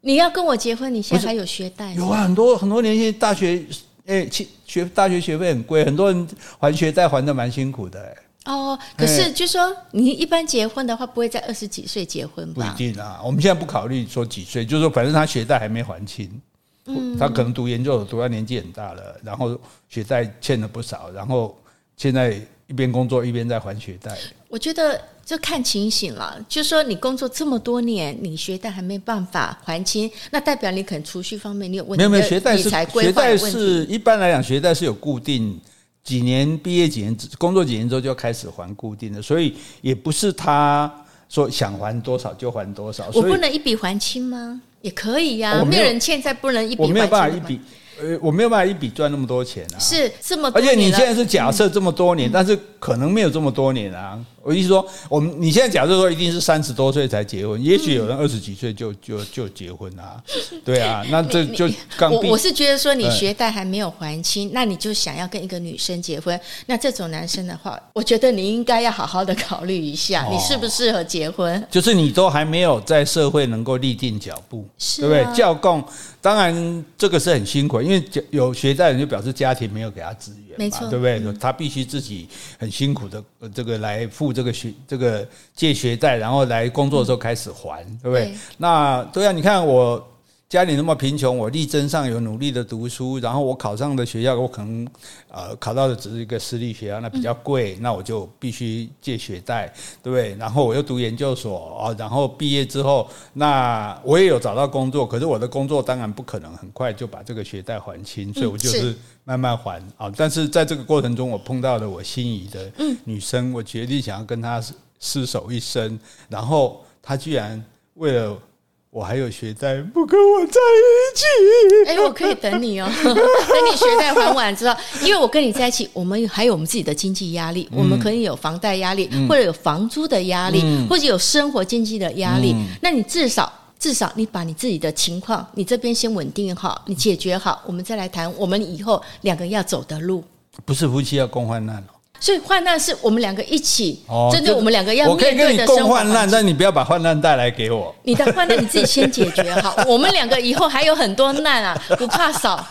你要跟我结婚，你现在还有学贷？有啊，很多很多年轻大学，哎，学大学学费很贵，很多人还学贷还的蛮辛苦的。哦，可是就说你一般结婚的话，不会在二十几岁结婚吧？不一定啊，我们现在不考虑说几岁，就是说反正他学贷还没还清，嗯，他可能读研究所读到年纪很大了，然后学贷欠了不少，然后现在一边工作一边在还学贷。我觉得就看情形了，就说你工作这么多年，你学贷还没办法还清，那代表你可能储蓄方面你有问题。没有没有，学贷是学贷是一般来讲学贷是有固定。几年毕业几年工作几年之后就开始还固定的，所以也不是他说想还多少就还多少。我不能一笔还清吗？也可以呀、啊，没有人欠债不能一笔还清。我没有办法一笔。呃，我没有办法一笔赚那么多钱啊！是这么而且你现在是假设这么多年，嗯、但是可能没有这么多年啊。我意思说，我们你现在假设说一定是三十多岁才结婚，也许有人二十几岁就 就就结婚啊。对啊，那这就刚我我是觉得说，你学贷还没有还清，嗯、那你就想要跟一个女生结婚，那这种男生的话，我觉得你应该要好好的考虑一下，你适不适合结婚？就是你都还没有在社会能够立定脚步，是啊、对不对？教供当然这个是很辛苦，因为有学贷人就表示家庭没有给他资源，没错，对不对？他必须自己很辛苦的这个来付。这个学这个借学贷，然后来工作的时候开始还，嗯、对不对？对，那对啊，你看我家里那么贫穷，我力争上游，努力的读书，然后我考上的学校，我可能呃考到的只是一个私立学校，那比较贵，嗯、那我就必须借学贷，对不对？然后我又读研究所啊，然后毕业之后，那我也有找到工作，可是我的工作当然不可能很快就把这个学贷还清，所以我就是。慢慢还啊！但是在这个过程中，我碰到了我心仪的女生，我决定想要跟她厮守一生。然后她居然为了我还有学贷，不跟我在一起。哎，我可以等你哦，等你学贷还完之后，因为我跟你在一起，我们还有我们自己的经济压力，我们可以有房贷压力，或者有房租的压力，或者有生活经济的压力。那你至少。至少你把你自己的情况，你这边先稳定好，你解决好，我们再来谈我们以后两个要走的路。不是夫妻要共患难所以患难是我们两个一起，针对我们两个要面对的生活。我可以跟你共患难，但你不要把患难带来给我。你的患难你自己先解决好，我们两个以后还有很多难啊，不怕少，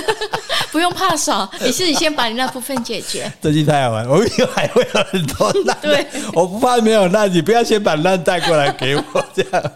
不用怕少，你自己先把你那部分解决。这句太好玩，我们以后还会有很多难。对，我不怕没有难，你不要先把难带过来给我，这样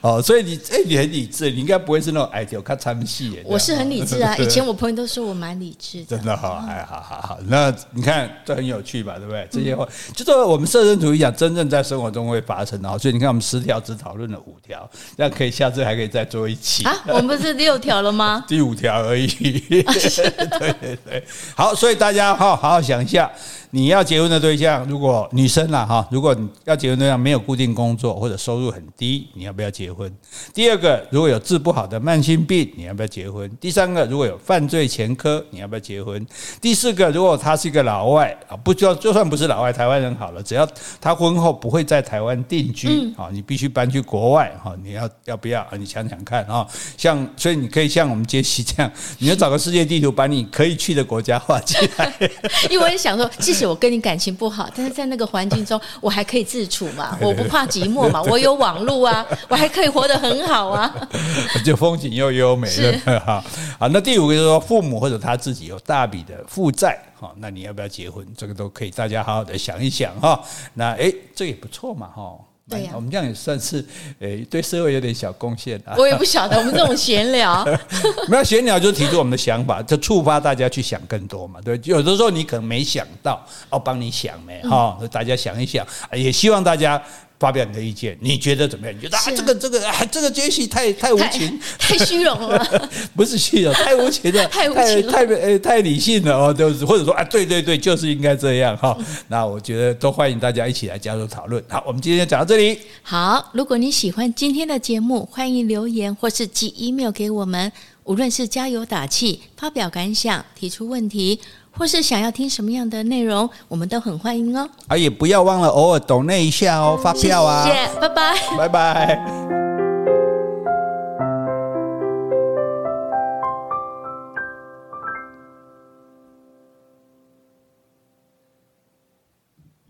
哦。所以你哎，你很理智，你应该不会是那种哎就看参戏。我是很理智啊，以前我朋友都说我蛮理智的。真的好，哎，好好好，那你看这很有趣吧，对不对？这些话，就说我们设身处地讲，真正在生活中会发生的。所以你看，我们十条只讨论了五条，这样可以下次还可以再做一期啊。我们不是六条了吗？第五条而已。对对对，好，所以大家好好好想一下。你要结婚的对象，如果女生啦哈，如果你要结婚对象没有固定工作或者收入很低，你要不要结婚？第二个，如果有治不好的慢性病，你要不要结婚？第三个，如果有犯罪前科，你要不要结婚？第四个，如果他是一个老外啊，不就就算不是老外，台湾人好了，只要他婚后不会在台湾定居啊，你必须搬去国外哈，你要要不要？你想想看啊，像所以你可以像我们杰西这样，你要找个世界地图，把你可以去的国家画起来。因为我也想说，是我跟你感情不好，但是在那个环境中，我还可以自处嘛，我不怕寂寞嘛，我有网络啊，我还可以活得很好啊，就风景又优美，是哈。好，那第五个就是说，父母或者他自己有大笔的负债，哈，那你要不要结婚？这个都可以，大家好好的想一想哈。那诶，这也不错嘛，哈。对呀、啊，我们这样也算是诶，对社会有点小贡献啊。我也不晓得，我们这种闲聊，没有闲聊，就提出我们的想法，就触发大家去想更多嘛。对，有的时候你可能没想到，我帮你想没哈，大家想一想，也希望大家。发表你的意见，你觉得怎么样？你觉得啊，这个这个啊，这个杰西太太无情，太虚荣了，不是虚荣，太无情了，太无情了，太太太理性了哦，就是或者说啊，对对对，就是应该这样哈。那我觉得都欢迎大家一起来加入讨论。好，我们今天就讲到这里。好，如果你喜欢今天的节目，欢迎留言或是寄 email 给我们，无论是加油打气、发表感想、提出问题。或是想要听什么样的内容，我们都很欢迎哦。啊，也不要忘了偶尔抖那一下哦，发票啊。谢谢，拜拜，拜拜。